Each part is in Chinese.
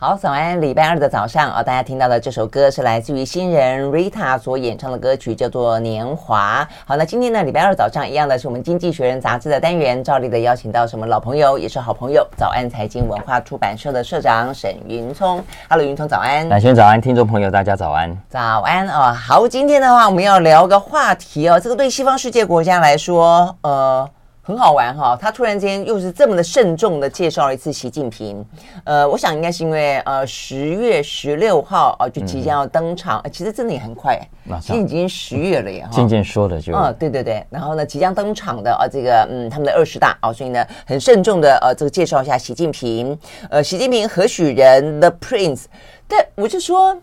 好，早安！礼拜二的早上啊，大家听到的这首歌是来自于新人 Rita 所演唱的歌曲，叫做《年华》。好，那今天呢，礼拜二早上一样的是我们《经济学人》杂志的单元，照例的邀请到什么老朋友，也是好朋友，早安财经文化出版社的社长沈云聪。Hello，云聪，早安！乃轩早安，听众朋友大家早安，早安哦。好，今天的话我们要聊个话题哦，这个对西方世界国家来说，呃。很好玩哈，他突然间又是这么的慎重的介绍了一次习近平，呃，我想应该是因为呃十月十六号啊就即将要登场，嗯、其实真的也很快，其实已经十月了耶哈。渐渐说的就，嗯，对对对，然后呢即将登场的啊这个嗯他们的二十大啊，所以呢很慎重的呃这个介绍一下习近平，呃习近平何许人 The Prince，但我就说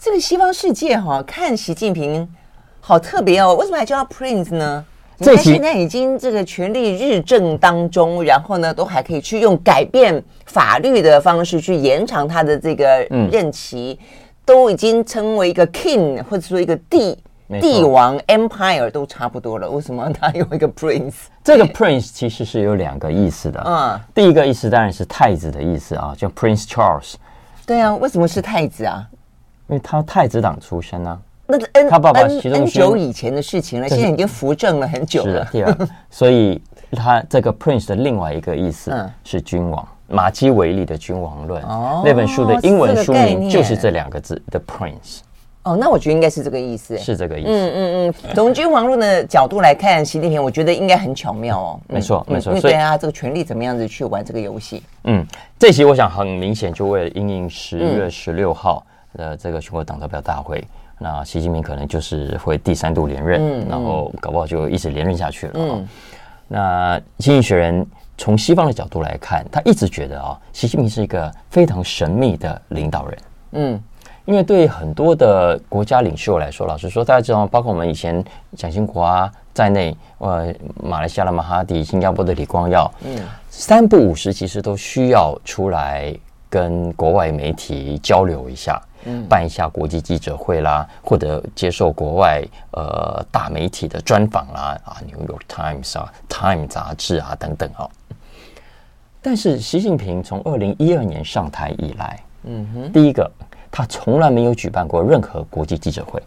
这个西方世界哈看习近平好特别哦，为什么还叫他 Prince 呢？他现在已经这个权力日正当中，然后呢，都还可以去用改变法律的方式去延长他的这个任期，嗯、都已经称为一个 king 或者说一个帝帝王 empire 都差不多了。为什么他有一个 prince？这个 prince 其实是有两个意思的。嗯，第一个意思当然是太子的意思啊，叫 Prince Charles。对啊，为什么是太子啊？因为他太子党出身啊。那是 N 他爸爸很久以前的事情了，现在已经扶正了很久了。对啊，所以他这个 Prince 的另外一个意思是君王，马基维利的《君王论》那本书的英文书名就是这两个字 The Prince。哦，那我觉得应该是这个意思，是这个意思。嗯嗯嗯，从《君王论》的角度来看，习近平我觉得应该很巧妙哦。没错没错，因为对啊，这个权力怎么样子去玩这个游戏？嗯，这期我想很明显就为了因应十月十六号的这个全国党代表大会。那习近平可能就是会第三度连任，嗯、然后搞不好就一直连任下去了。嗯、那《经济学人》从西方的角度来看，他一直觉得啊，习近平是一个非常神秘的领导人。嗯，因为对很多的国家领袖来说，老实说，大家知道，包括我们以前蒋经国啊在内，呃，马来西亚的马哈迪、新加坡的李光耀，嗯，三不五时其实都需要出来跟国外媒体交流一下。办一下国际记者会啦，或者接受国外呃大媒体的专访啦，啊，《New York Times》啊，《Time》杂志啊等等啊。但是习近平从二零一二年上台以来，嗯哼，第一个他从来没有举办过任何国际记者会，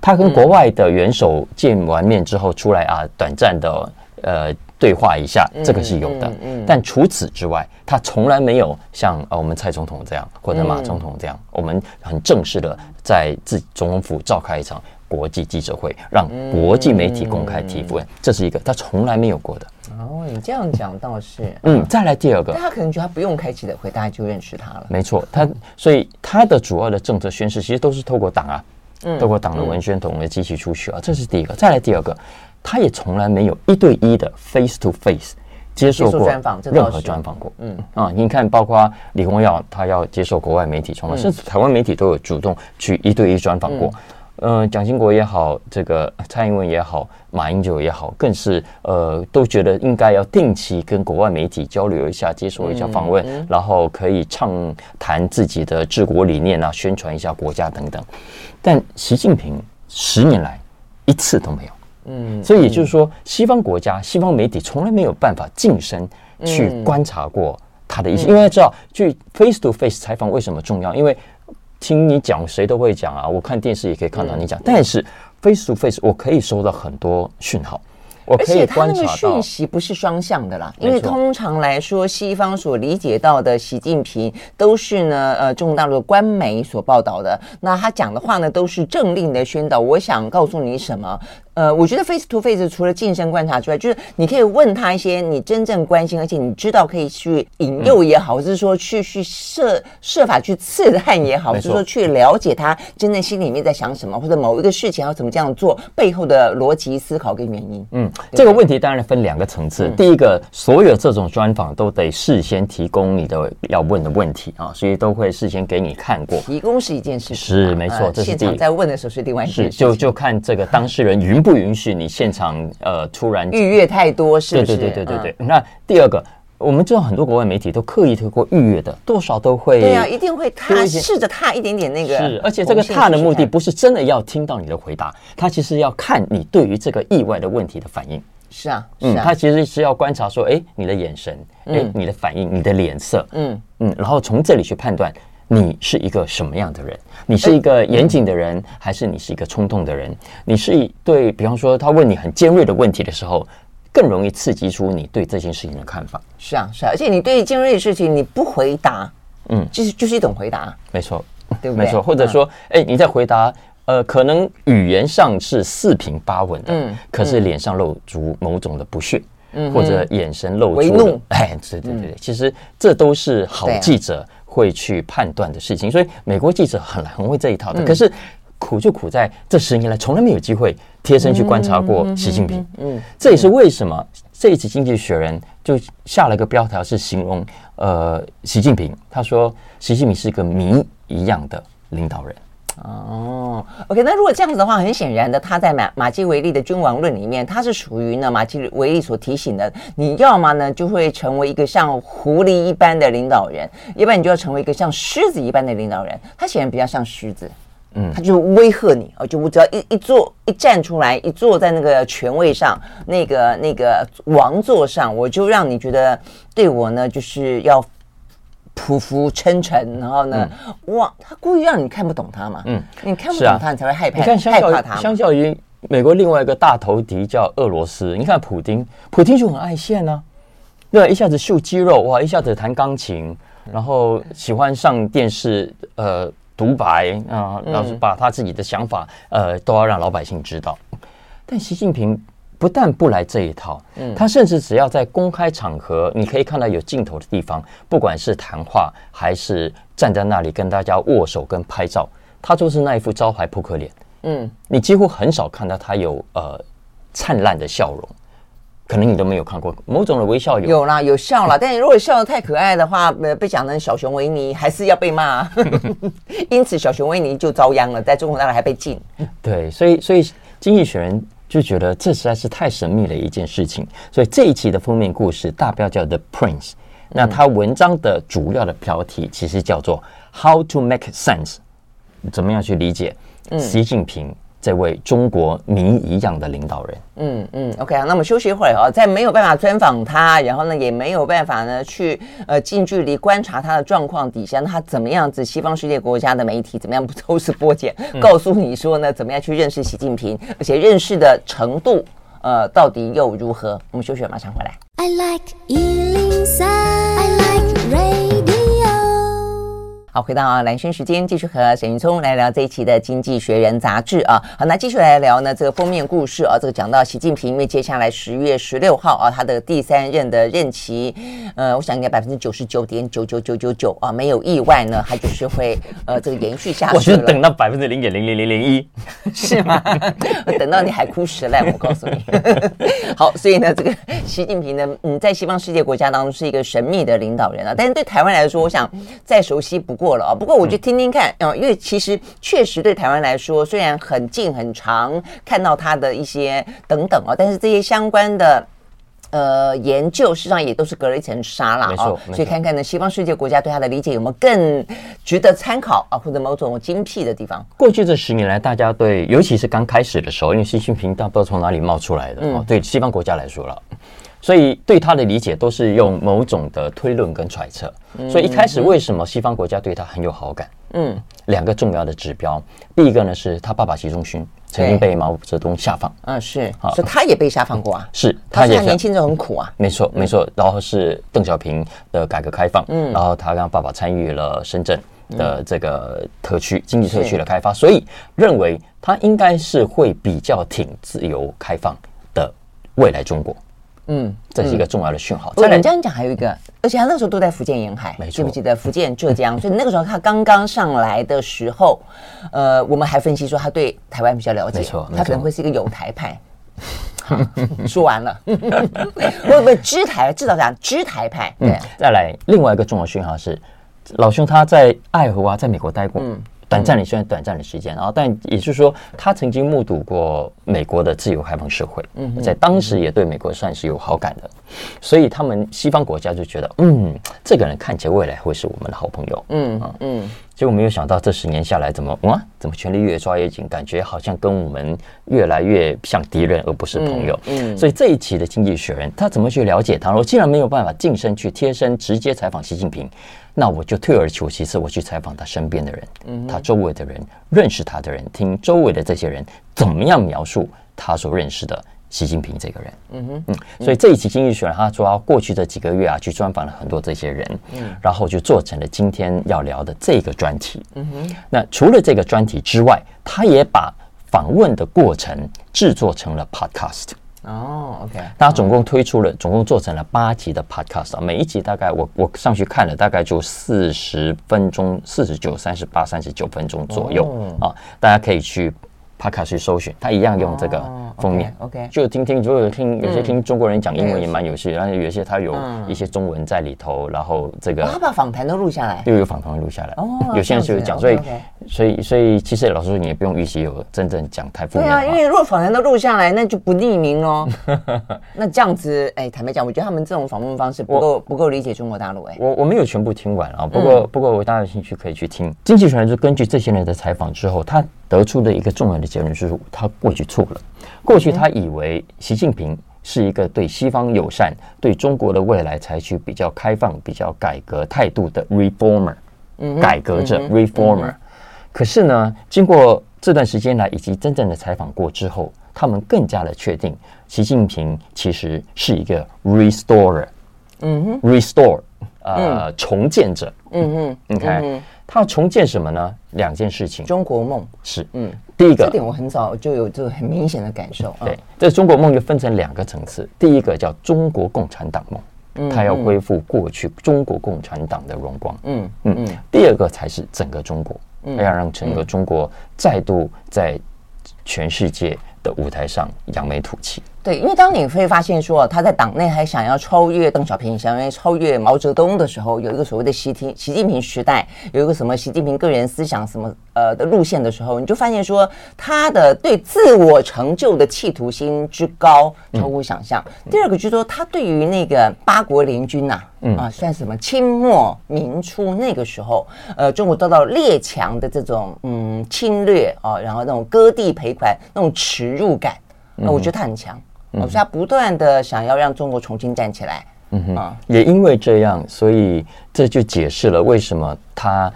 他跟国外的元首见完面之后出来啊，短暂的呃。对话一下，这个是有的。嗯，但除此之外，他从来没有像呃我们蔡总统这样，或者马总统这样，我们很正式的在自己总统府召开一场国际记者会，让国际媒体公开提问，这是一个他从来没有过的。哦，你这样讲倒是。嗯，再来第二个，他可能觉得他不用开记者会，大家就认识他了。没错，他所以他的主要的政策宣示其实都是透过党啊，透过党的文宣统的机器出去啊，这是第一个。再来第二个。他也从来没有一对一的 face to face 接受过任何专访过。嗯啊，你看，包括李光耀，他要接受国外媒体专访，甚至台湾媒体都有主动去一对一专访过。嗯，蒋经国也好，这个蔡英文也好，马英九也好，更是呃都觉得应该要定期跟国外媒体交流一下，接受一下访问，然后可以畅谈自己的治国理念啊，宣传一下国家等等。但习近平十年来一次都没有。嗯，所以也就是说，西方国家、西方媒体从来没有办法近身去观察过他的意思，因为要知道，去 face to face 采访为什么重要？因为听你讲，谁都会讲啊。我看电视也可以看到你讲，但是 face to face 我可以收到很多讯号。而且他那个讯息不是双向的啦，因为通常来说，西方所理解到的习近平都是呢，呃，中国大陆的官媒所报道的。那他讲的话呢，都是政令的宣导。我想告诉你什么？呃，我觉得 face to face 除了近身观察之外，就是你可以问他一些你真正关心，而且你知道可以去引诱也好，或者是说去去设设法去刺探也好，或者说去了解他真正心里面在想什么，或者某一个事情要怎么这样做背后的逻辑思考跟原因。嗯，这个问题当然分两个层次。第一个，所有这种专访都得事先提供你的要问的问题啊，所以都会事先给你看过。提供是一件事情，是没错，这是现场在问的时候是另外一件事。就就看这个当事人允不允许你现场呃突然预约太多是不是？对对对对对对。那第二个，我们知道很多国外媒体都刻意透过预约的，多少都会对啊，一定会踏试着踏一点点那个。是，而且这个踏的目的不是真的要听到你的回答，他其实要看你对于这个意外的问题的反应。是啊，嗯，他其实是要观察说，哎，你的眼神，哎，你的反应，你的脸色，嗯嗯，然后从这里去判断你是一个什么样的人？你是一个严谨的人，还是你是一个冲动的人？你是一对，比方说他问你很尖锐的问题的时候，更容易刺激出你对这件事情的看法。是啊，是啊，而且你对尖锐的事情你不回答，嗯，就是就是一种回答，没错，对不对？没错，或者说，哎、嗯，你在回答，呃，可能语言上是四平八稳的，嗯，可是脸上露出某种的不屑，嗯，或者眼神露出怒，哎，对对对，嗯、其实这都是好记者。会去判断的事情，所以美国记者很很会这一套的。可是苦就苦在这十年来从来没有机会贴身去观察过习近平。嗯，这也是为什么这一次《经济学人》就下了个标题是形容呃习近平，他说习近平是一个谜一样的领导人。哦，OK，那如果这样子的话，很显然的，他在马马基维利的君王论里面，他是属于呢马基维利所提醒的，你要么呢就会成为一个像狐狸一般的领导人，要不然你就要成为一个像狮子一般的领导人。他显然比较像狮子，嗯，他就威吓你，哦，就我只要一一坐一站出来，一坐在那个权位上，那个那个王座上，我就让你觉得对我呢就是要。匍匐称臣，然后呢，嗯、哇，他故意让你看不懂他嘛？嗯，你看不懂他，啊、你才会害怕。你看，害怕他。相较于美国另外一个大头敌叫俄罗斯，你看普丁，普丁就很爱现呢、啊，对，一下子秀肌肉，哇，一下子弹钢琴，然后喜欢上电视，呃，独白啊，然后把他自己的想法，呃，都要让老百姓知道。但习近平。不但不来这一套，嗯，他甚至只要在公开场合，你可以看到有镜头的地方，不管是谈话还是站在那里跟大家握手跟拍照，他就是那一副招牌扑克脸，嗯，你几乎很少看到他有呃灿烂的笑容，可能你都没有看过某种的微笑有，有啦，有笑啦，但是如果笑得太可爱的话，呃，被讲成小熊维尼，还是要被骂，因此小熊维尼就遭殃了，在中国大陆还被禁。对，所以所以经济学人。就觉得这实在是太神秘了一件事情，所以这一期的封面故事大标叫 The Prince，那他文章的主要的标题其实叫做 How to Make Sense，怎么样去理解习近平？这位中国谜一样的领导人，嗯嗯，OK 啊，那我们休息一会儿啊，在没有办法专访他，然后呢，也没有办法呢去呃近距离观察他的状况底下，那他怎么样子？西方世界国家的媒体怎么样抽丝剥茧，告诉你说呢，怎么样去认识习近平，而且认识的程度，呃，到底又如何？我们休息，马上回来。I like 好，回到啊，蓝轩时间，继续和沈云聪来聊这一期的《经济学人》杂志啊。好，那继续来聊呢，这个封面故事啊，这个讲到习近平，因为接下来十月十六号啊，他的第三任的任期，呃，我想应该百分之九十九点九九九九九啊，没有意外呢，他就是会呃这个延续下去。我觉得等到百分之零点零零零零一，是吗？等到你海枯石烂，我告诉你。好，所以呢，这个习近平呢，嗯，在西方世界国家当中是一个神秘的领导人啊，但是对台湾来说，我想再熟悉不过。了啊，不过我就听听看啊，因为其实确实对台湾来说，虽然很近很长，看到它的一些等等啊，但是这些相关的呃研究，实际上也都是隔了一层纱啦啊。所以看看呢，西方世界国家对它的理解有没有更值得参考啊，或者某种精辟的地方。过去这十年来，大家对，尤其是刚开始的时候，因为习近平大不知道从哪里冒出来的啊，对西方国家来说了。所以对他的理解都是用某种的推论跟揣测。所以一开始为什么西方国家对他很有好感？嗯，两个重要的指标，第一个呢是他爸爸习仲勋曾经被毛泽东下放。嗯，是，所以他也被下放过啊。是，他也年轻时候很苦啊。没错，没错。然后是邓小平的改革开放，嗯，然后他让爸爸参与了深圳的这个特区经济特区的开发，所以认为他应该是会比较挺自由开放的未来中国。嗯，这是一个重要的讯号。再来，你这样讲还有一个，而且他那时候都在福建沿海，没，记不记得福建、浙江？所以那个时候他刚刚上来的时候，呃，我们还分析说他对台湾比较了解，没错，他可能会是一个有台派。说完了，不不，知台至少讲知台派。对，再来另外一个重要讯号是，老兄他在爱荷华在美国待过。嗯。短暂的，虽然短暂的时间，然后，但也就是说，他曾经目睹过美国的自由开放社会，在当时也对美国算是有好感的，所以他们西方国家就觉得，嗯，这个人看起来未来会是我们的好朋友，嗯嗯，结果没有想到这十年下来，怎么哇？怎么权力越抓越紧？感觉好像跟我们越来越像敌人，而不是朋友。嗯，嗯，所以这一期的《经济学人》，他怎么去了解他？我既然没有办法近身去贴身直接采访习近平，那我就退而求其次，我去采访他身边的人，嗯，他周围的人，认识他的人，听周围的这些人怎么样描述他所认识的。习近平这个人，嗯哼，嗯，所以这一期《经济学人》他主要过去这几个月啊，去专访了很多这些人，嗯，然后就做成了今天要聊的这个专题，嗯哼。那除了这个专题之外，他也把访问的过程制作成了 podcast。哦，OK。他总共推出了，总共做成了八集的 podcast 啊，每一集大概我我上去看了，大概就四十分钟，四十九、三十八、三十九分钟左右啊，大家可以去。帕卡去搜寻，他一样用这个封面，OK，就听听，就有听有些听中国人讲英文也蛮有趣，然后有些他有一些中文在里头，然后这个他把访谈都录下来，又有访谈录下来，哦有些人就讲，所以所以所以其实老实说，你也不用预期有真正讲太负面，对啊，因为如果访谈都录下来，那就不匿名哦。那这样子，哎，坦白讲，我觉得他们这种访问方式不够不够理解中国大陆。哎，我我没有全部听完啊，不过不过我大家有兴趣可以去听。经济学人就根据这些人的采访之后，他。得出的一个重要的结论就是，他过去错了。过去他以为习近平是一个对西方友善、对中国的未来采取比较开放、比较改革态度的 reformer，改革者 reformer。可是呢，经过这段时间来以及真正的采访过之后，他们更加的确定，习近平其实是一个 restorer，嗯哼，restore，呃，重建者，嗯哼，你看。他要重建什么呢？两件事情。中国梦是，嗯，第一个，这点我很早就有这个很明显的感受。对，这中国梦就分成两个层次。第一个叫中国共产党梦，他要恢复过去中国共产党的荣光。嗯嗯。第二个才是整个中国，他要让整个中国再度在全世界的舞台上扬眉吐气。对，因为当你会发现说他在党内还想要超越邓小平，想要超越毛泽东的时候，有一个所谓的习近习近平时代，有一个什么习近平个人思想什么呃的路线的时候，你就发现说他的对自我成就的企图心之高超乎想象。嗯、第二个就是说他对于那个八国联军呐、啊，嗯啊，算什么清末民初那个时候，呃，中国遭到列强的这种嗯侵略啊，然后那种割地赔款那种耻辱感，那我觉得他很强。我是他不断的想要让中国重新站起来，嗯哼，也因为这样，所以这就解释了为什么他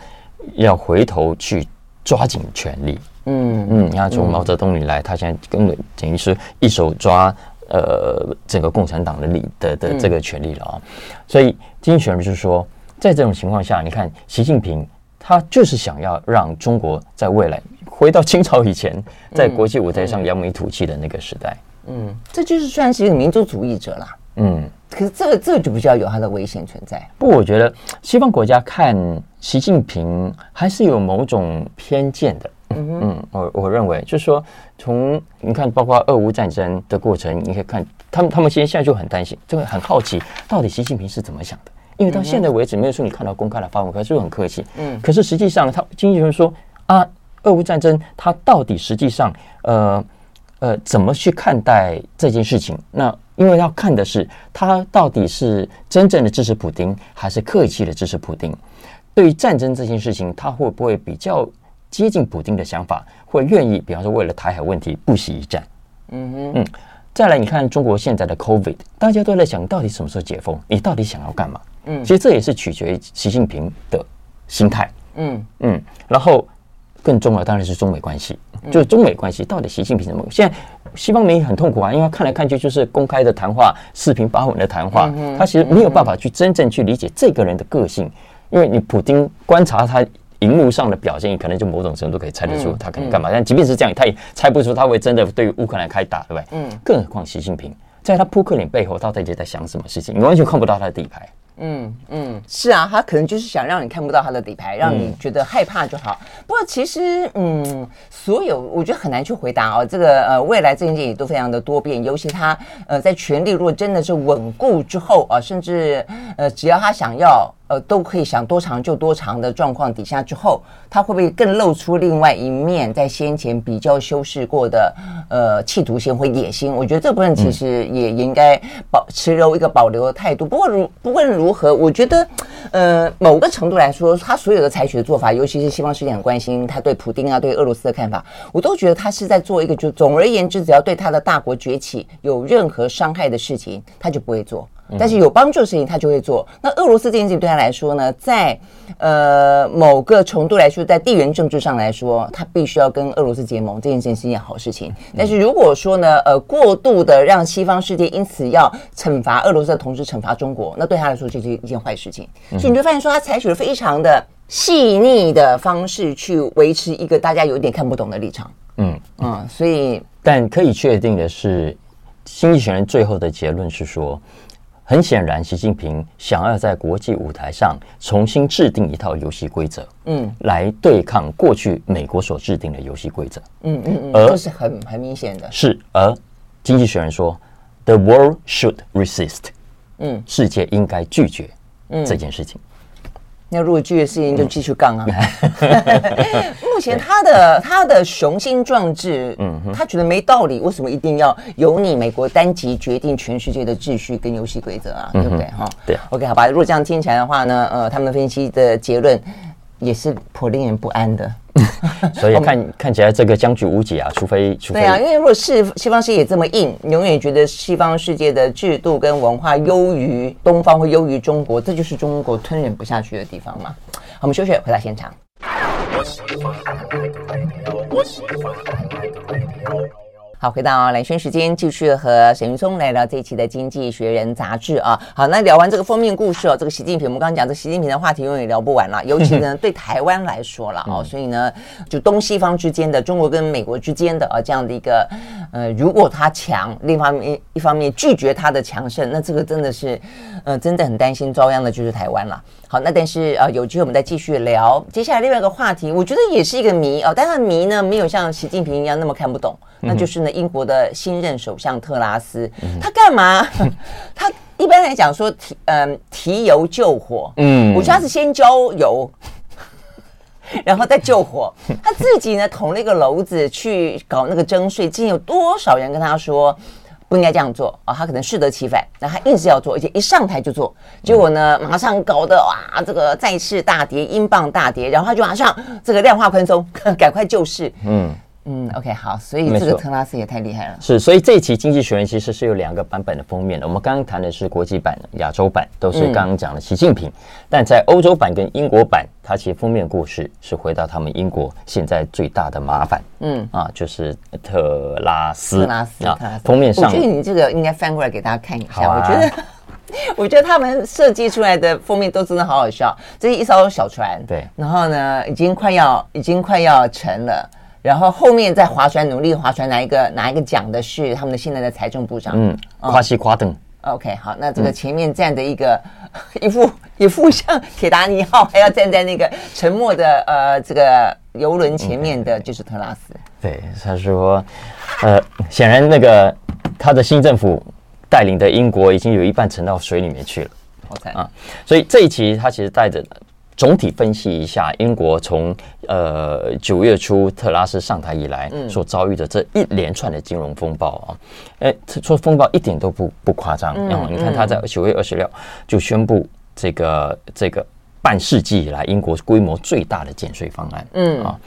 要回头去抓紧权力。嗯。嗯，你看从毛泽东以来，他现在根本等于是一手抓呃整个共产党的力的的这个权力了啊。所以经济学人就是说，在这种情况下，你看习近平他就是想要让中国在未来回到清朝以前，在国际舞台上扬眉吐气的那个时代。嗯，这就是算是一个民族主义者啦。嗯，可是这个这个就比较有它的危险存在。不过我觉得西方国家看习近平还是有某种偏见的。嗯哼嗯，我我认为就是说，从你看，包括俄乌战争的过程，你可以看他们，他们现在现在就很担心，就会很好奇，到底习近平是怎么想的？因为到现在为止，没有说你看到公开的发文，可是很客气。嗯，可是实际上，他经济学人说啊，俄乌战争他到底实际上呃。呃，怎么去看待这件事情？那因为要看的是他到底是真正的支持普丁，还是客气的支持普丁。对于战争这件事情，他会不会比较接近普丁的想法，会愿意，比方说为了台海问题不惜一战？嗯哼，嗯。再来，你看中国现在的 COVID，大家都在想，到底什么时候解封？你到底想要干嘛？嗯，其实这也是取决于习近平的心态。嗯嗯，然后。更重要当然是中美关系，就是中美关系到底习近平怎么？现在西方媒体很痛苦啊，因为看来看去就是公开的谈话、视频发文的谈话，他其实没有办法去真正去理解这个人的个性，因为你普京观察他荧幕上的表现，可能就某种程度可以猜得出他可能干嘛，但即便是这样，他也猜不出他会真的对于乌克兰开打，对不对？嗯，更何况习近平在他扑克脸背后，他到底在想什么事情？你完全看不到他的底牌。嗯嗯，是啊，他可能就是想让你看不到他的底牌，让你觉得害怕就好。不过其实，嗯，所有我觉得很难去回答哦。这个呃，未来这件事也都非常的多变，尤其他呃在权力如果真的是稳固之后啊，甚至呃只要他想要。呃，都可以想多长就多长的状况底下之后，他会不会更露出另外一面，在先前比较修饰过的呃企图心或野心？我觉得这部分其实也也应该保持留一个保留的态度。不过如不论如如何？我觉得，呃，某个程度来说，他所有的采取的做法，尤其是西方世界很关心他对普丁啊、对俄罗斯的看法，我都觉得他是在做一个，就总而言之，只要对他的大国崛起有任何伤害的事情，他就不会做。但是有帮助的事情他就会做。那俄罗斯这件事情对他来说呢，在呃某个程度来说，在地缘政治上来说，他必须要跟俄罗斯结盟，这件事情是一件好事情。但是如果说呢，呃，过度的让西方世界因此要惩罚俄罗斯的同时惩罚中国，那对他来说就是一件坏事情。所以你就发现说，他采取了非常的细腻的方式去维持一个大家有点看不懂的立场。嗯嗯，所以但可以确定的是，《经济学人》最后的结论是说。很显然，习近平想要在国际舞台上重新制定一套游戏规则，嗯，来对抗过去美国所制定的游戏规则，嗯嗯嗯，这是很很明显的。是，而经济学人说，The world should resist，嗯，世界应该拒绝这件事情。那如果拒绝事情就继续杠啊！目前他的他的雄心壮志，嗯，他觉得没道理，为什么一定要由你美国单极决定全世界的秩序跟游戏规则啊？对不对？哈，对。OK，好吧。如果这样听起来的话呢，呃，他们分析的结论也是颇令人不安的。所以看看起来这个僵局无解啊，除非除非对啊，因为如果是西方世界这么硬，永远觉得西方世界的制度跟文化优于东方，或优于中国，这就是中国吞忍不下去的地方嘛。好，我们休息，回到现场。好，回到蓝轩时间，继续和沈云松来聊这一期的《经济学人》杂志啊。好，那聊完这个封面故事哦，这个习近平，我们刚刚讲这习近平的话题永远聊不完了，尤其呢对台湾来说了哦，所以呢，就东西方之间的中国跟美国之间的啊这样的一个呃，如果他强，另一方面一方面拒绝他的强盛，那这个真的是呃，真的很担心遭殃的就是台湾了。好，那但是呃，有机会我们再继续聊接下来另外一个话题，我觉得也是一个谜哦，但他的谜呢没有像习近平一样那么看不懂，那就是呢。英国的新任首相特拉斯，他干嘛？他一般来讲说提嗯提油救火，嗯，我觉得他是先浇油，然后再救火。他自己呢捅了一个篓子去搞那个征税，竟有多少人跟他说不应该这样做啊？他可能适得其反，那他硬是要做，而且一上台就做，结果呢马上搞得哇这个再次大跌，英镑大跌，然后他就马上这个量化宽松，赶快救市，嗯。嗯，OK，好，所以这个特拉斯也太厉害了。是，所以这一期《经济学人》其实是有两个版本的封面的。我们刚刚谈的是国际版、亚洲版，都是刚刚讲的习近平。嗯、但在欧洲版跟英国版，它其实封面故事是回到他们英国现在最大的麻烦。嗯，啊，就是特拉斯。特拉斯啊，特拉斯封面上，我觉得你这个应该翻过来给大家看一下。啊、我觉得，我觉得他们设计出来的封面都真的好好笑。这是一艘小船，对，然后呢，已经快要，已经快要沉了。然后后面在划船，努力划船，拿一个拿一个奖的是他们的现在的财政部长，嗯，夸西夸登。OK，好，那这个前面站的一个、嗯、一副 一副像铁达尼号还要站在那个沉没的呃这个游轮前面的就是特拉斯。对，他说，呃，显然那个他的新政府带领的英国已经有一半沉到水里面去了。好惨啊，所以这一期他其实带着。总体分析一下英国从呃九月初特拉斯上台以来所遭遇的这一连串的金融风暴啊，哎，说风暴一点都不不夸张。然后你看他在九月二十六就宣布这个这个半世纪以来英国规模最大的减税方案，嗯啊，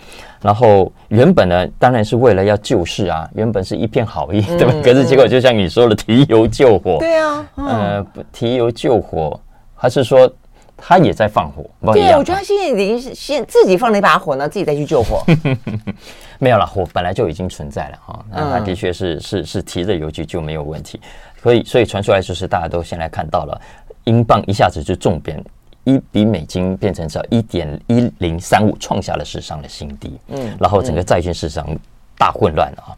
然后原本呢当然是为了要救市啊，原本是一片好意，对吧？可是结果就像你说的提油救火，对啊，呃，提油救火还是说？他也在放火，对，我觉得他现在已经是先自己放了一把火呢，自己再去救火。没有了，火本来就已经存在了哈。那他的确是是是提着油去就没有问题。所以所以传出来就是大家都现在看到了，英镑一下子就重贬，一比美金变成只一点一零三五，创下了史上的新低。嗯，然后整个债券市场大混乱了啊。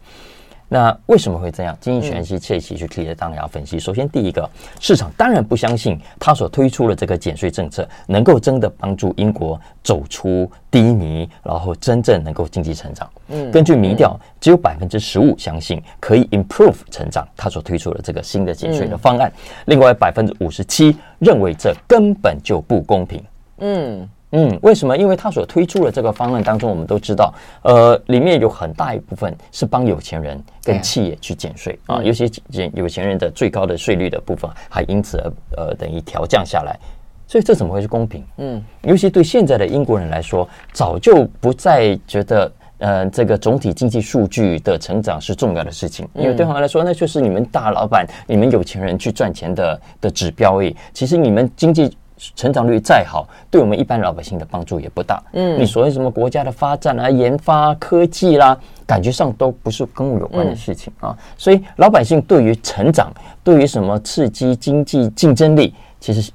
那为什么会这样？经济学人这一期去提的当然要分析。首先，第一个，市场当然不相信他所推出的这个减税政策能够真的帮助英国走出低迷，然后真正能够经济成长。嗯，根据民调，只有百分之十五相信可以 improve 成长，他所推出的这个新的减税的方案。另外，百分之五十七认为这根本就不公平。嗯。嗯，为什么？因为他所推出的这个方案当中，我们都知道，呃，里面有很大一部分是帮有钱人跟企业去减税啊，尤其减有钱人的最高的税率的部分，还因此而呃等于调降下来。所以这怎么会是公平？嗯，尤其对现在的英国人来说，早就不再觉得呃这个总体经济数据的成长是重要的事情，因为对他们来说，那就是你们大老板、你们有钱人去赚钱的的指标而已。其实你们经济成长率再好，对我们一般老百姓的帮助也不大。嗯，你所谓什么国家的发展啊、研发、科技啦，感觉上都不是跟我有关的事情啊。所以老百姓对于成长、对于什么刺激经济竞争力，其实。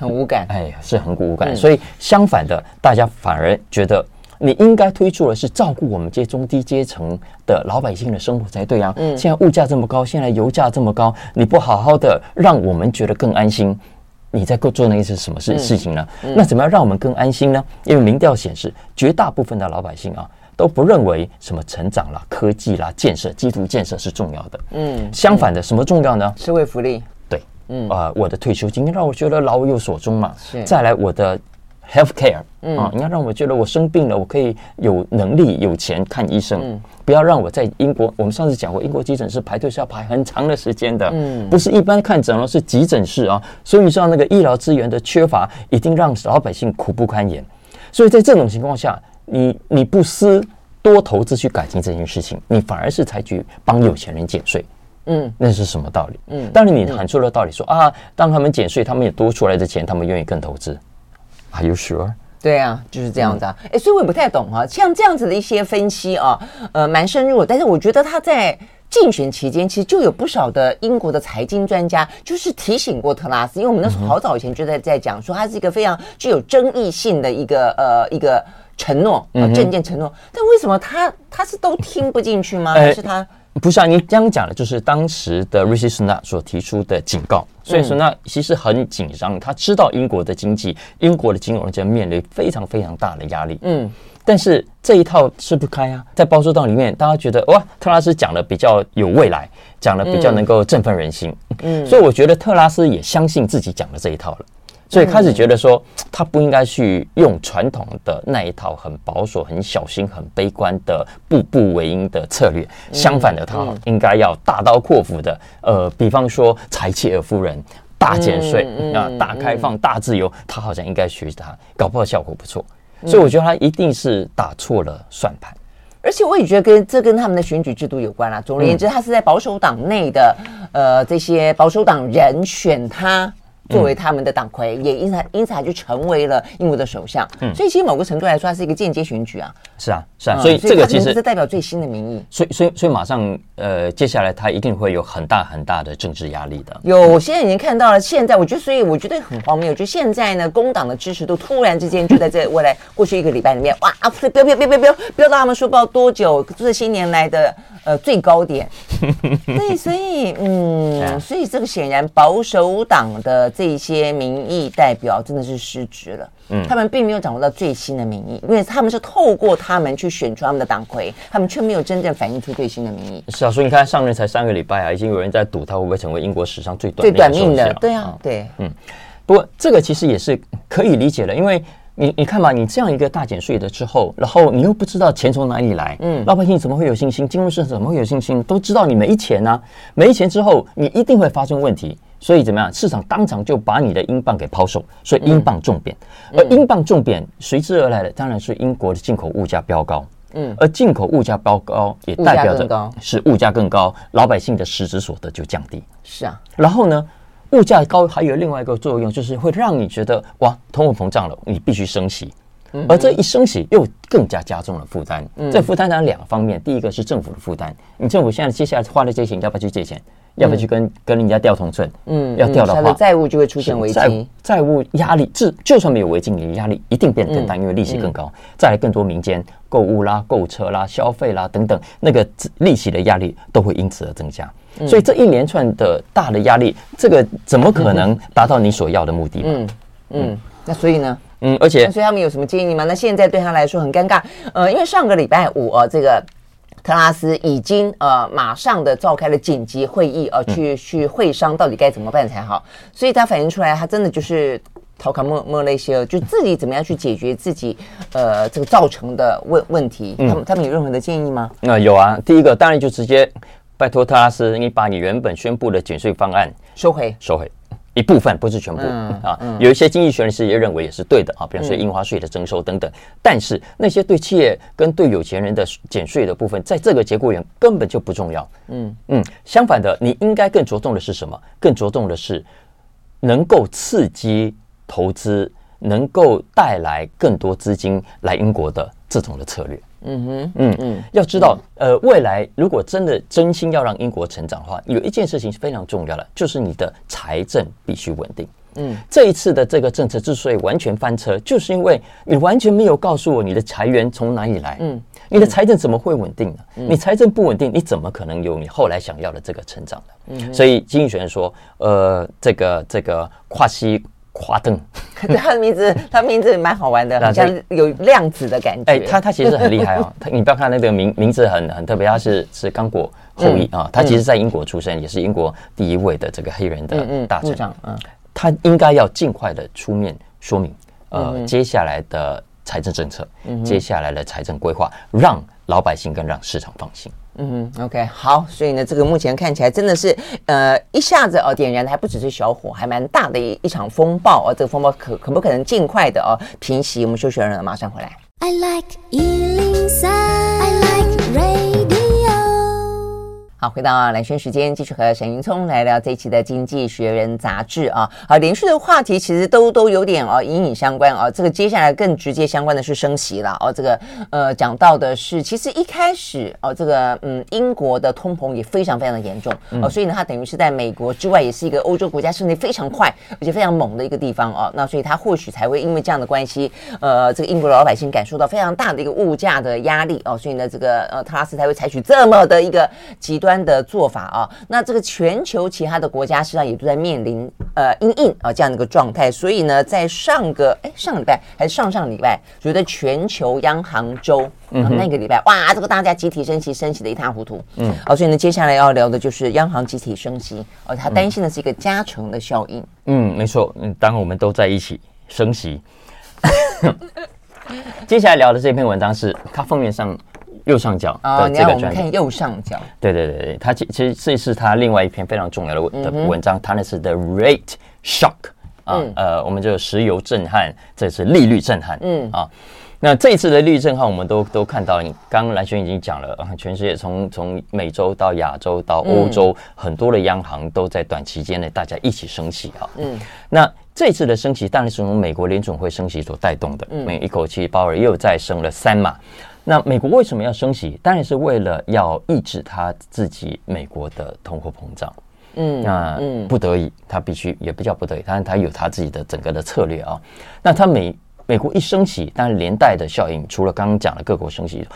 很无感，哎，是很无感。所以相反的，大家反而觉得你应该推出的是照顾我们这些中低阶层的老百姓的生活才对啊。嗯，现在物价这么高，现在油价这么高，你不好好的让我们觉得更安心，你在做那一些什么事事情呢？那怎么样让我们更安心呢？因为民调显示，绝大部分的老百姓啊都不认为什么成长啦、科技啦、建设、基础建设是重要的。嗯，相反的，什么重要呢？社会福利。对嗯啊、呃，我的退休金让我觉得老有所终嘛。是。再来我的 health care，嗯啊，你要让我觉得我生病了，我可以有能力有钱看医生。嗯。不要让我在英国，我们上次讲过，英国急诊室排队是要排很长的时间的。嗯。不是一般看诊了，是急诊室啊。所以你知道那个医疗资源的缺乏，一定让老百姓苦不堪言。所以在这种情况下，你你不思多投资去改进这件事情，你反而是采取帮有钱人减税。嗯，那是什么道理？嗯，当然你喊出了道理说，说、嗯、啊，当他们减税，他们也多出来的钱，他们愿意更投资。Are you sure？对啊，就是这样子啊。哎、嗯，所以我也不太懂啊，像这样子的一些分析啊，呃，蛮深入的。但是我觉得他在竞选期间，其实就有不少的英国的财经专家，就是提醒过特拉斯，因为我们那时候好早以前就在在讲说，他是一个非常具有争议性的一个呃一个承诺啊，证件承诺。但为什么他他是都听不进去吗？还是他？不是啊，你这样讲的就是当时的 Rishi Sunak 所提出的警告，所以说呢，其实很紧张，他知道英国的经济、英国的金融将面临非常非常大的压力。嗯，但是这一套吃不开啊，在保守党里面，大家觉得哇，特拉斯讲的比较有未来，讲的比较能够振奋人心。嗯，所以我觉得特拉斯也相信自己讲的这一套了。所以开始觉得说，他不应该去用传统的那一套很保守、很小心、很悲观的步步为营的策略。相反的，他应该要大刀阔斧的，呃，比方说柴契尔夫人大减税啊、大开放、大自由，他好像应该学习他，搞不好效果不错。所以我觉得他一定是打错了算盘。而且我也觉得跟这跟他们的选举制度有关啦。总而言之，他是在保守党内的，呃，这些保守党人选他。作为他们的党魁，也因此因此他就成为了英国的首相。嗯，所以其实某个程度来说，它是一个间接选举啊。是啊，是啊。所以这个其实是代表最新的民意。所以，所以，所以马上呃，接下来他一定会有很大很大的政治压力的。有，我现在已经看到了。现在我觉得，所以我觉得很荒谬。就现在呢，工党的支持度突然之间就在这未来过去一个礼拜里面，哇，飙飙飙飙飙飙飙到他们说不知道多久，这些年来的呃最高点。对，所以嗯，所以这个显然保守党的这些民。意代表真的是失职了，嗯，他们并没有掌握到最新的民意，因为他们是透过他们去选出他们的党魁，他们却没有真正反映出最新的民意。是啊，所以你看上任才三个礼拜啊，已经有人在赌他会不会成为英国史上最短最短命的，对啊，对，嗯。不过这个其实也是可以理解的，因为你你看嘛，你这样一个大减税的之后，然后你又不知道钱从哪里来，嗯，老百姓怎么会有信心？金融市场怎么会有信心？都知道你没钱啊，没钱之后你一定会发生问题。所以怎么样？市场当场就把你的英镑给抛售，所以英镑重贬。而英镑重贬随之而来的当然是英国的进口物价飙高。嗯，而进口物价飙高也代表着是物价更高，老百姓的实质所得就降低。是啊，然后呢，物价高还有另外一个作用，就是会让你觉得哇，通货膨胀了，你必须升息。而这一升息又更加加重了负担。这负担当然两个方面，第一个是政府的负担，你政府现在接下来花的这些钱要不要去借钱？要不要去跟跟人家调同寸？嗯，要调的话，债务就会出现危机，债债务压力，就就算没有危机，你的压力一定变得更大，因为利息更高。再来更多民间购物啦、购车啦、消费啦等等，那个利息的压力都会因此而增加。所以这一连串的大的压力，这个怎么可能达到你所要的目的？嗯嗯，那所以呢？嗯，而且所以他们有什么建议吗？那现在对他来说很尴尬，呃，因为上个礼拜五啊，这个。特拉斯已经呃马上的召开了紧急会议，呃，去去会商到底该怎么办才好。所以他反映出来，他真的就是逃卡莫莫那些，就自己怎么样去解决自己呃这个造成的问问题。他们他们有任何的建议吗？那、呃、有啊，第一个当然就直接拜托特拉斯，你把你原本宣布的减税方案收回，收回。一部分，不是全部、嗯、啊。有一些经济学人士也认为也是对的啊，比方说印花税的征收等等。嗯、但是那些对企业跟对有钱人的减税的部分，在这个节骨眼根本就不重要。嗯嗯，相反的，你应该更着重的是什么？更着重的是能够刺激投资，能够带来更多资金来英国的这种的策略。嗯哼，嗯嗯，要知道，呃，未来如果真的真心要让英国成长的话，有一件事情是非常重要的，就是你的财政必须稳定。嗯，这一次的这个政策之所以完全翻车，就是因为你完全没有告诉我你的财源从哪里来。嗯，你的财政怎么会稳定呢？你财政不稳定，你怎么可能有你后来想要的这个成长呢？嗯，所以经济学人说，呃，这个这个跨西。华灯，他的名字，他名字蛮好玩的，好像有量子的感觉。哎，他他其实很厉害哦！他你不要看那个名名字很很特别，他是是刚果后裔啊。他其实在英国出生，也是英国第一位的这个黑人的大臣。嗯，他应该要尽快的出面说明，呃，接下来的财政政策，接下来的财政规划，让老百姓跟让市场放心。嗯，OK，好，所以呢，这个目前看起来真的是，呃，一下子哦点燃的还不只是小火，还蛮大的一一场风暴哦。这个风暴可可不可能尽快的哦平息？我们休息完了，马上回来。I like 103, I like radio. 好，回到蓝轩时间，继续和沈云聪来聊这一期的《经济学人》杂志啊。好，连续的话题其实都都有点哦，隐隐相关啊。这个接下来更直接相关的是升息了哦。这个呃，讲到的是，其实一开始哦，这个嗯，英国的通膨也非常非常的严重哦，所以呢，它等于是在美国之外，也是一个欧洲国家升息非常快而且非常猛的一个地方哦。那所以它或许才会因为这样的关系，呃，这个英国的老百姓感受到非常大的一个物价的压力哦，所以呢，这个呃，特拉斯才会采取这么的一个极端。的做法啊，那这个全球其他的国家实际上也都在面临呃因应啊这样的一个状态，所以呢，在上个哎上个礼拜还是上上礼拜，觉得全球央行周、嗯、那个礼拜哇，这个大家集体升息，升息的一塌糊涂，嗯，好，所以呢，接下来要聊的就是央行集体升息，而他担心的是一个加成的效应，嗯，没错，嗯，当我们都在一起升息，接下来聊的这篇文章是它封面上。右上角的这个专看右上角，对对对对，它其其实这是他另外一篇非常重要的文的文章，谈的是 The Rate Shock 啊，呃，我们就石油震撼，这是利率震撼，嗯。啊，那这一次的利率震撼，我们都都看到，你刚刚蓝轩已经讲了，啊全世界从从美洲到亚洲到欧洲，很多的央行都在短期间内大家一起升息啊，嗯，那这次的升息当然是从美国联准会升息所带动的，每，一口气鲍尔又再升了三码。那美国为什么要升息？当然是为了要抑制他自己美国的通货膨胀。嗯，那不得已，他必须也不叫不得已，当然他有他自己的整个的策略啊。那他美美国一升息，当然连带的效应，除了刚刚讲的各国升息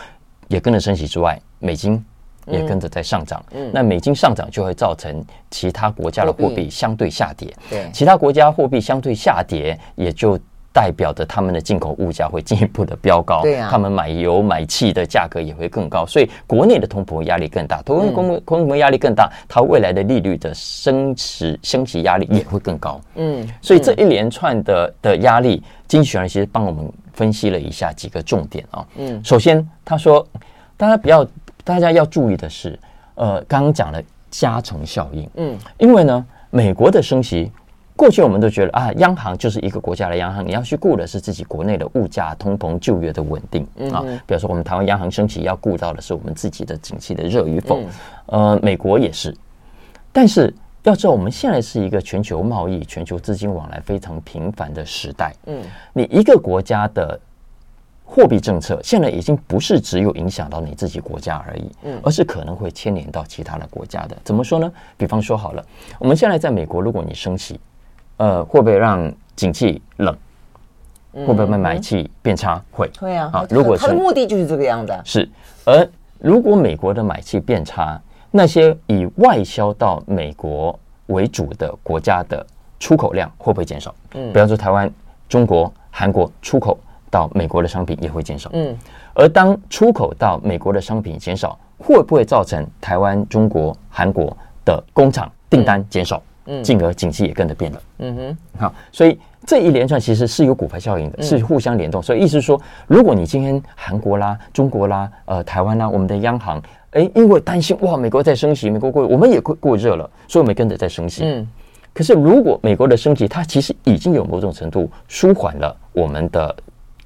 也跟着升息之外，美金也跟着在上涨。嗯，那美金上涨就会造成其他国家的货币相对下跌。对，其他国家货币相对下跌，也就。代表着他们的进口物价会进一步的飙高，对啊，他们买油买气的价格也会更高，所以国内的通膨压力更大，通膨通膨压力更大，它未来的利率的升值升息压力也会更高，嗯，所以这一连串的的压力，经济学人其实帮我们分析了一下几个重点啊，嗯，首先他说，大家不要大家要注意的是，呃，刚刚讲了加成效应，嗯，因为呢，美国的升息。过去我们都觉得啊，央行就是一个国家的央行，你要去顾的是自己国内的物价、通膨、就业的稳定啊。比如说，我们台湾央行升息，要顾到的是我们自己的景气的热与否。呃，美国也是。但是要知道，我们现在是一个全球贸易、全球资金往来非常频繁的时代。嗯，你一个国家的货币政策，现在已经不是只有影响到你自己国家而已，嗯，而是可能会牵连到其他的国家的。怎么说呢？比方说好了，我们现在在美国，如果你升息。呃，会不会让景气冷？会不会让买气变差？会，会啊。好，如果它的目的就是这个样子。是，而如果美国的买气变差，那些以外销到美国为主的国家的出口量会不会减少？嗯，比方说台湾、中国、韩国出口到美国的商品也会减少。嗯，而当出口到美国的商品减少，会不会造成台湾、中国、韩国的工厂订单减少？嗯，进而景气也跟着变了。嗯哼，好，所以这一连串其实是有骨牌效应的，是互相联动。所以意思是说，如果你今天韩国啦、中国啦、呃台湾啦，我们的央行，哎，因为担心哇，美国在升息，美国过我们也过过热了，所以我们跟着在升息。嗯，可是如果美国的升级，它其实已经有某种程度舒缓了我们的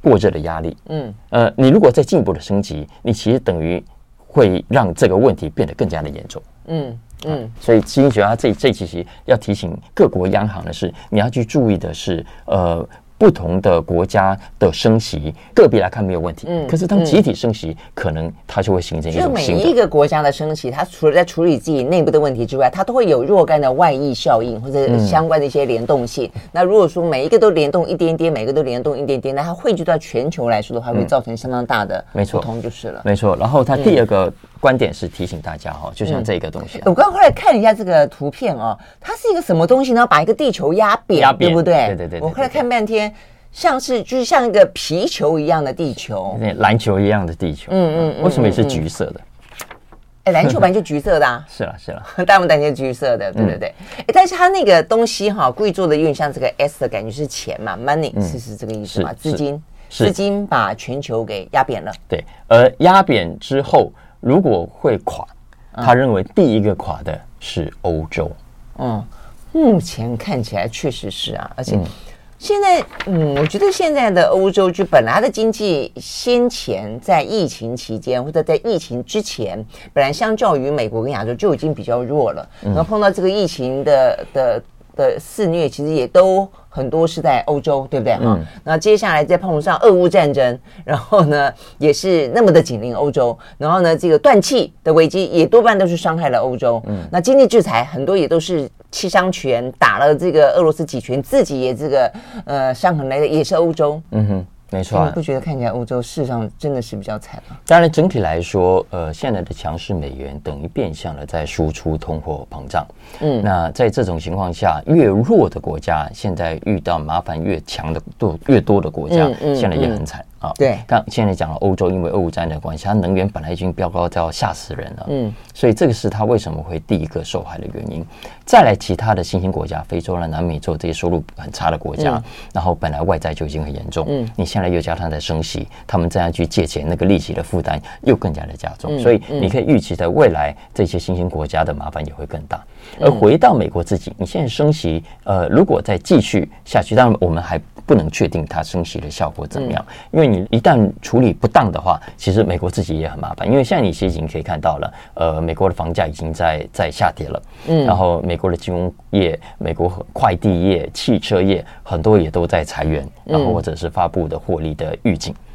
过热的压力。嗯，呃，你如果再进一步的升级，你其实等于会让这个问题变得更加的严重。嗯嗯、啊，所以基金学家这这期要提醒各国央行的是，你要去注意的是，呃。不同的国家的升息，个别来看没有问题。嗯，可是当集体升息，嗯、可能它就会形成一种新的。就每一个国家的升息，它除了在处理自己内部的问题之外，它都会有若干的外溢效应或者相关的一些联动性。嗯、那如果说每一个都联动一点点，每个都联动一点点，那它汇聚到全球来说的话，会造成相当大的不同，就是了。没错。然后它第二个观点是提醒大家哈，就像这个东西、啊嗯，我刚刚后来看了一下这个图片哦，它是一个什么东西呢？把一个地球压扁，压扁对不对？对对对。我后来看半天。像是就是像一个皮球一样的地球，篮球一样的地球。嗯嗯，为什么也是橘色的？哎，篮球本来就橘色的啊。是了是了，大部分篮球橘色的，对对对。哎，但是它那个东西哈，故意做的有点像这个 S 的感觉，是钱嘛，money 是是这个意思嘛？资金，资金把全球给压扁了。对，而压扁之后如果会垮，他认为第一个垮的是欧洲。嗯，目前看起来确实是啊，而且。现在，嗯，我觉得现在的欧洲就本来的经济，先前在疫情期间或者在疫情之前，本来相较于美国跟亚洲就已经比较弱了。然后碰到这个疫情的的的肆虐，其实也都很多是在欧洲，对不对？嗯。那接下来再碰上俄乌战争，然后呢，也是那么的紧邻欧洲。然后呢，这个断气的危机也多半都是伤害了欧洲。嗯。那经济制裁很多也都是。七伤拳打了这个俄罗斯几拳，自己也这个呃伤痕累累，也是欧洲。嗯哼，没错、啊。你不觉得看起来欧洲事实上真的是比较惨吗？当然，整体来说，呃，现在的强势美元等于变相的在输出通货膨胀。嗯，那在这种情况下，越弱的国家现在遇到麻烦越强的多越多的国家，嗯嗯、现在也很惨。嗯啊，对，刚现在讲了欧洲，因为俄乌战的关系，它能源本来已经飙高到吓死人了，嗯，所以这个是它为什么会第一个受害的原因。再来，其他的新兴国家，非洲啦、南美洲这些收入很差的国家，嗯、然后本来外债就已经很严重，嗯，你现在又加上在升息，他们这样去借钱，那个利息的负担又更加的加重，嗯、所以你可以预期在未来这些新兴国家的麻烦也会更大。而回到美国自己，你现在升息，呃，如果再继续下去，当然我们还。不能确定它升息的效果怎么样，因为你一旦处理不当的话，其实美国自己也很麻烦。因为现在你其实已经可以看到了，呃，美国的房价已经在在下跌了，嗯，然后美国的金融业、美国快递业、汽车业很多也都在裁员，然后或者是发布的获利的预警，嗯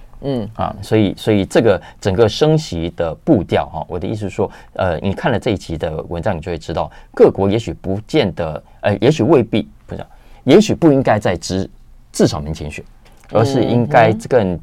啊，所以所以这个整个升息的步调哈，我的意思是说，呃，你看了这一集的文章，你就会知道，各国也许不见得，呃，也许未必不是，也许不应该在之。至少面前选，而是应该更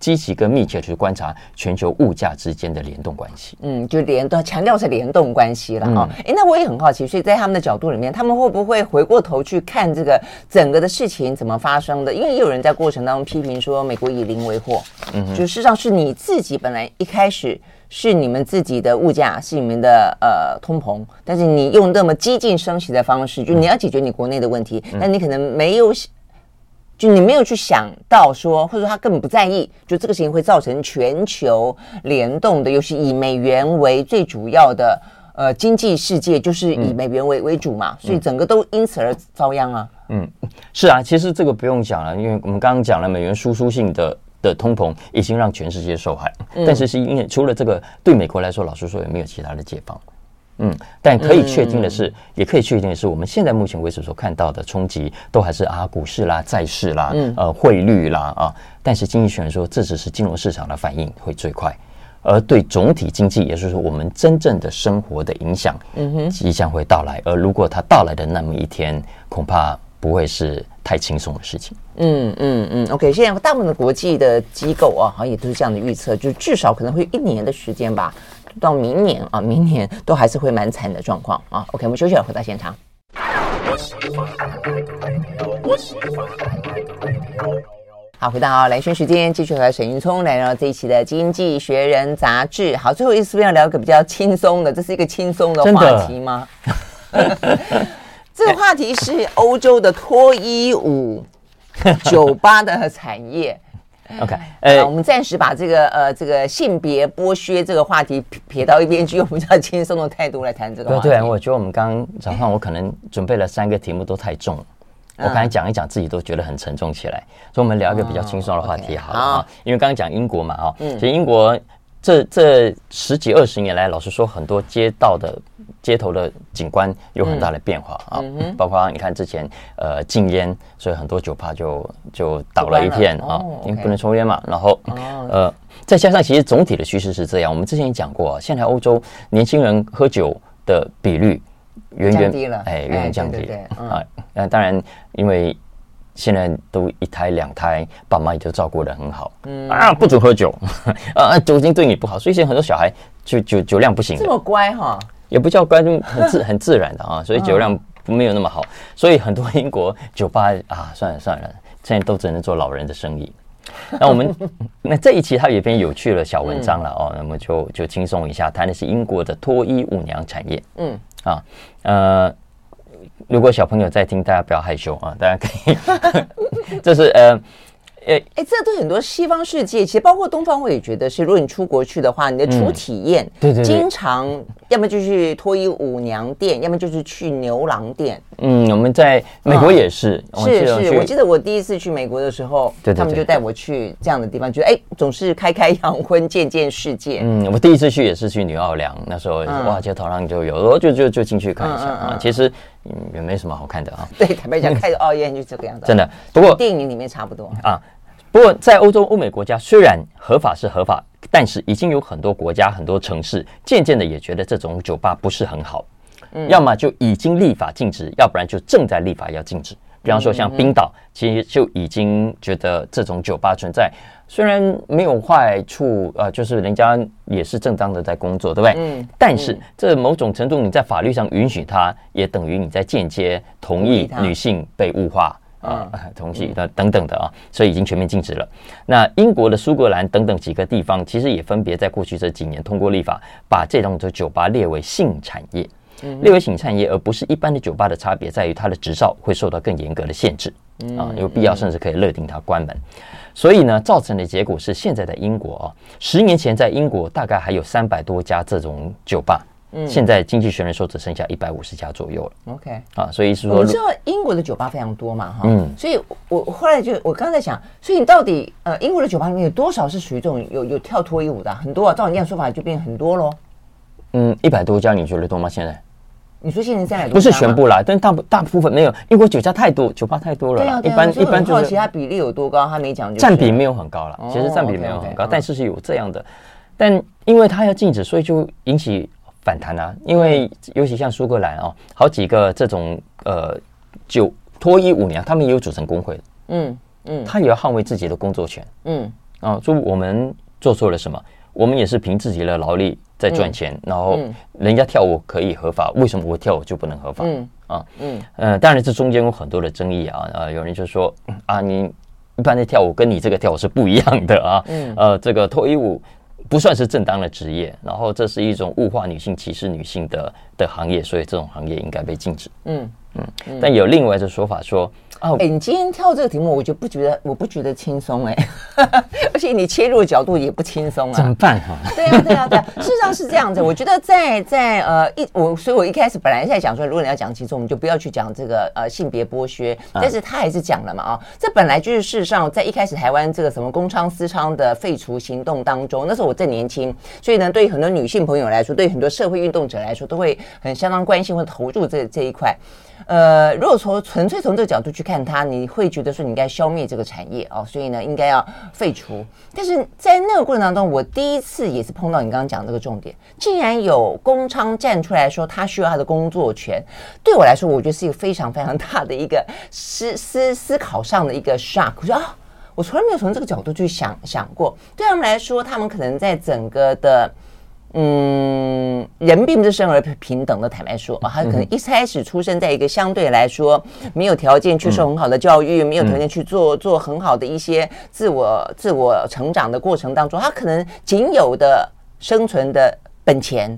积极、跟密切去观察全球物价之间的联动关系。嗯，就联动，强调是联动关系了啊。哎、嗯，那我也很好奇，所以在他们的角度里面，他们会不会回过头去看这个整个的事情怎么发生的？因为也有人在过程当中批评说，美国以邻为祸，嗯，就事实上是你自己本来一开始是你们自己的物价是你们的呃通膨，但是你用那么激进升息的方式，就你要解决你国内的问题，嗯、但你可能没有。就你没有去想到说，或者说他根本不在意，就这个事情会造成全球联动的，尤其以美元为最主要的呃经济世界，就是以美元为为主嘛，所以整个都因此而遭殃啊。嗯，是啊，其实这个不用讲了，因为我们刚刚讲了美元输出性的的通膨已经让全世界受害，但是是因为除了这个，对美国来说，老实说也没有其他的解方。嗯，但可以确定的是，嗯、也可以确定的是，我们现在目前为止所看到的冲击，都还是啊，股市啦、债市啦、嗯、呃，汇率啦啊。但是经济学人说，这只是金融市场的反应会最快，而对总体经济，也就是说我们真正的生活的影响，嗯哼，即将会到来。而如果它到来的那么一天，恐怕不会是太轻松的事情。嗯嗯嗯。OK，现在大部分的国际的机构啊，好像也都是这样的预测，就是至少可能会一年的时间吧。到明年啊，明年都还是会蛮惨的状况啊。OK，我们休息了，回到现场。好，回到兰萱时间，继续和沈云聪来聊这一期的《经济学人》杂志。好，最后一次要聊一个比较轻松的？这是一个轻松的话题吗？这个话题是欧洲的脱衣舞酒吧的产业。OK，呃，我们暂时把这个呃这个性别剥削这个话题撇到一边去，用比较轻松的态度来谈这个话题。对对，我觉得我们刚刚早上我可能准备了三个题目都太重了，我刚才讲一讲自己都觉得很沉重起来，所以我们聊一个比较轻松的话题好了啊，因为刚刚讲英国嘛哈，其实英国。这这十几二十年来，老实说，很多街道的街头的景观有很大的变化啊，嗯嗯、包括你看之前呃禁烟，所以很多酒吧就就倒了一片了啊，因为不能抽烟嘛。然后呃，再加上其实总体的趋势是这样，我们之前也讲过啊，现在欧洲年轻人喝酒的比率远远低了，哎，远远降低啊。那当然因为。现在都一胎两胎，爸妈也都照顾的很好。嗯啊，不准喝酒，啊，酒精对你不好，所以现在很多小孩就酒酒量不行。这么乖哈？也不叫乖，就很自 很自然的啊，所以酒量没有那么好。所以很多英国酒吧啊，算了算了，现在都只能做老人的生意。那我们 那这一期它有一篇有趣的小文章了哦，那么就就轻松一下，谈的是英国的脱衣舞娘产业。嗯啊呃。如果小朋友在听，大家不要害羞啊！大家可以，这是呃。哎哎，这对很多西方世界，其实包括东方，我也觉得是。如果你出国去的话，你的初体验，对对，经常要么就去脱衣舞娘店，要么就是去牛郎店。嗯，我们在美国也是，是是。我记得我第一次去美国的时候，他们就带我去这样的地方，觉得哎，总是开开阳春，见见世界。嗯，我第一次去也是去纽奥良，那时候哇，街头上就有，就就就进去看一下啊。其实嗯，也没什么好看的啊。对，坦白讲，开个奥运就这个样子。真的，不过电影里面差不多啊。不过，在欧洲、欧美国家，虽然合法是合法，但是已经有很多国家、很多城市渐渐的也觉得这种酒吧不是很好。嗯，要么就已经立法禁止，要不然就正在立法要禁止。比方说，像冰岛，其实就已经觉得这种酒吧存在，虽然没有坏处，呃，就是人家也是正当的在工作，对不对？嗯。但是，这某种程度你在法律上允许他，也等于你在间接同意女性被物化。啊，同性的等等的啊，所以已经全面禁止了。那英国的苏格兰等等几个地方，其实也分别在过去这几年通过立法，把这种的酒吧列为性产业，列为性产业，而不是一般的酒吧的差别在于它的执照会受到更严格的限制啊，有必要甚至可以勒令它关门。所以呢，造成的结果是，现在的英国啊，十年前在英国大概还有三百多家这种酒吧。嗯，现在经济学人说只剩下一百五十家左右了。OK，啊，所以是说，我知道英国的酒吧非常多嘛，哈，嗯，所以我后来就我刚才想，所以你到底呃，英国的酒吧里面有多少是属于这种有有跳脱衣舞的？很多啊，照你这样说法就变很多喽。嗯，一百多家你觉得多吗？现在？你说现在在不是全部啦，但大大部分没有，因为酒家太多，酒吧太多了。对啊，一般一般就是其他比例有多高，他没讲，占比没有很高了，其实占比没有很高，但是是有这样的，但因为它要禁止，所以就引起。反弹啊，因为尤其像苏格兰哦，好几个这种呃，酒脱衣舞娘，他们也有组成工会的，嗯嗯，他也要捍卫自己的工作权，嗯啊，说我们做错了什么，我们也是凭自己的劳力在赚钱，然后人家跳舞可以合法，为什么我跳舞就不能合法？嗯。啊。嗯。呃，当然这中间有很多的争议啊，呃，有人就说啊，你一般的跳舞跟你这个跳舞是不一样的啊，嗯。呃，这个脱衣舞。不算是正当的职业，然后这是一种物化女性、歧视女性的的行业，所以这种行业应该被禁止。嗯嗯，但有另外的说法说。哦，哎，你今天跳这个题目，我就不觉得，我不觉得轻松哎，而且你切入的角度也不轻松啊。怎么办哈？对啊，对啊，对啊，事实上是这样子。我觉得在在呃一我，所以我一开始本来在讲说，如果你要讲轻松，我们就不要去讲这个呃性别剥削，但是他还是讲了嘛啊，这本来就是事实上在一开始台湾这个什么公娼私娼的废除行动当中，那时候我正年轻，所以呢，对于很多女性朋友来说，对于很多社会运动者来说，都会很相当关心或投入这这一块。呃，如果从纯粹从这个角度去看它，你会觉得说你应该消灭这个产业哦，所以呢，应该要废除。但是在那个过程当中，我第一次也是碰到你刚刚讲这个重点，竟然有工娼站出来说他需要他的工作权，对我来说，我觉得是一个非常非常大的一个思思思考上的一个 shock。我说啊，我从来没有从这个角度去想想过，对他们来说，他们可能在整个的。嗯，人并不是生而平等的。坦白说啊，他可能一开始出生在一个相对来说没有条件去受很好的教育，没有条件去做做很好的一些自我自我成长的过程当中，他可能仅有的生存的本钱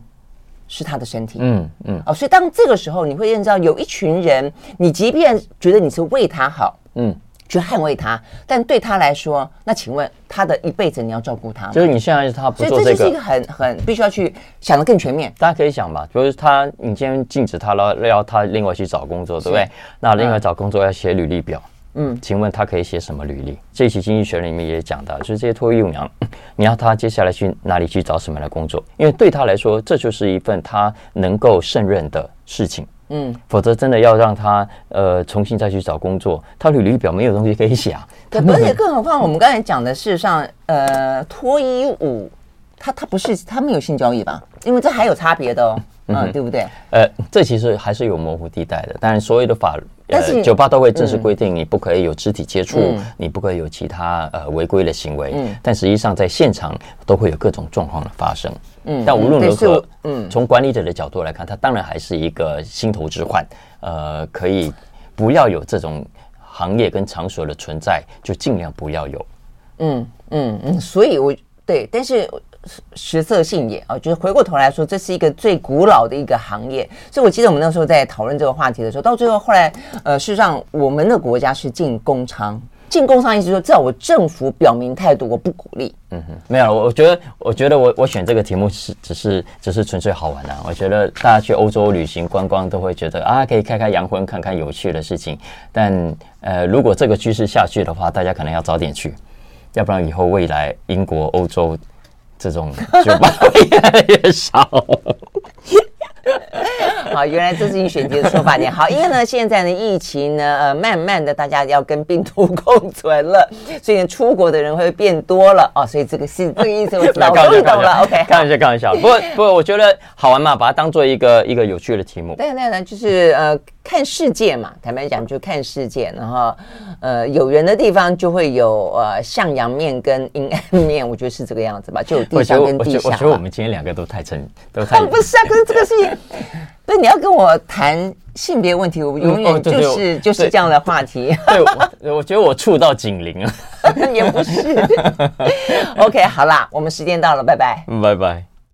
是他的身体。嗯嗯。哦，所以当这个时候，你会认识到有一群人，你即便觉得你是为他好，嗯，去捍卫他，但对他来说，那请问他的一辈子你要照顾他吗？就是你现在他不做这个，这就是一个很很必须要去想的更全面。大家可以想吧，就是他，你今天禁止他了，要他另外去找工作，对不对？那另外找工作要写履历表，嗯，请问他可以写什么履历？这期经济学里面也讲到，就是这些脱衣舞娘，你要他接下来去哪里去找什么样的工作？因为对他来说，这就是一份他能够胜任的事情。嗯，否则真的要让他呃重新再去找工作，他履历表没有东西可以写啊。对，而且更何况我们刚才讲的，事实上，呃，脱衣舞，他他不是他没有性交易吧？因为这还有差别的哦，嗯，嗯，对不对？呃，这其实还是有模糊地带的，但是所有的法，但是、呃、酒吧都会正式规定，你不可以有肢体接触，嗯、你不可以有其他呃违规的行为。嗯，但实际上在现场都会有各种状况的发生。嗯，但无论如何，嗯，从管理者的角度来看，他当然还是一个心头之患。呃，可以不要有这种行业跟场所的存在，就尽量不要有。嗯嗯嗯，所以我对，但是食色性也啊，就是回过头来说，这是一个最古老的一个行业。所以我记得我们那时候在讨论这个话题的时候，到最后后来，呃，事实上我们的国家是禁工娼。进工商意思说，至少我政府表明态度，我不鼓励。嗯哼，没有。我觉得，我觉得我我选这个题目是只是只是纯粹好玩啊。我觉得大家去欧洲旅行观光都会觉得啊，可以开开洋荤，看看有趣的事情。但呃，如果这个趋势下去的话，大家可能要早点去，要不然以后未来英国、欧洲这种酒吧会越来越少。好，原来这是你选择的说法点好，因为呢，现在呢，疫情呢，呃，慢慢的大家要跟病毒共存了，所以呢，出国的人会变多了哦，所以这个是 这个意思，我知道，我懂了。OK，开玩笑，开玩笑。不过，不过，我觉得好玩嘛，把它当做一个一个有趣的题目。对，对，对，就是呃。看世界嘛，坦白讲就看世界，然后呃有人的地方就会有呃向阳面跟阴暗面，我觉得是这个样子吧，就有地上跟地下。我觉得我们今天两个都太沉，都太……不是啊，可是这个事情，不是你要跟我谈性别问题，我永远就是就是这样的话题。对，我我觉得我触到警铃了，也不是。OK，好啦，我们时间到了，拜拜，拜拜。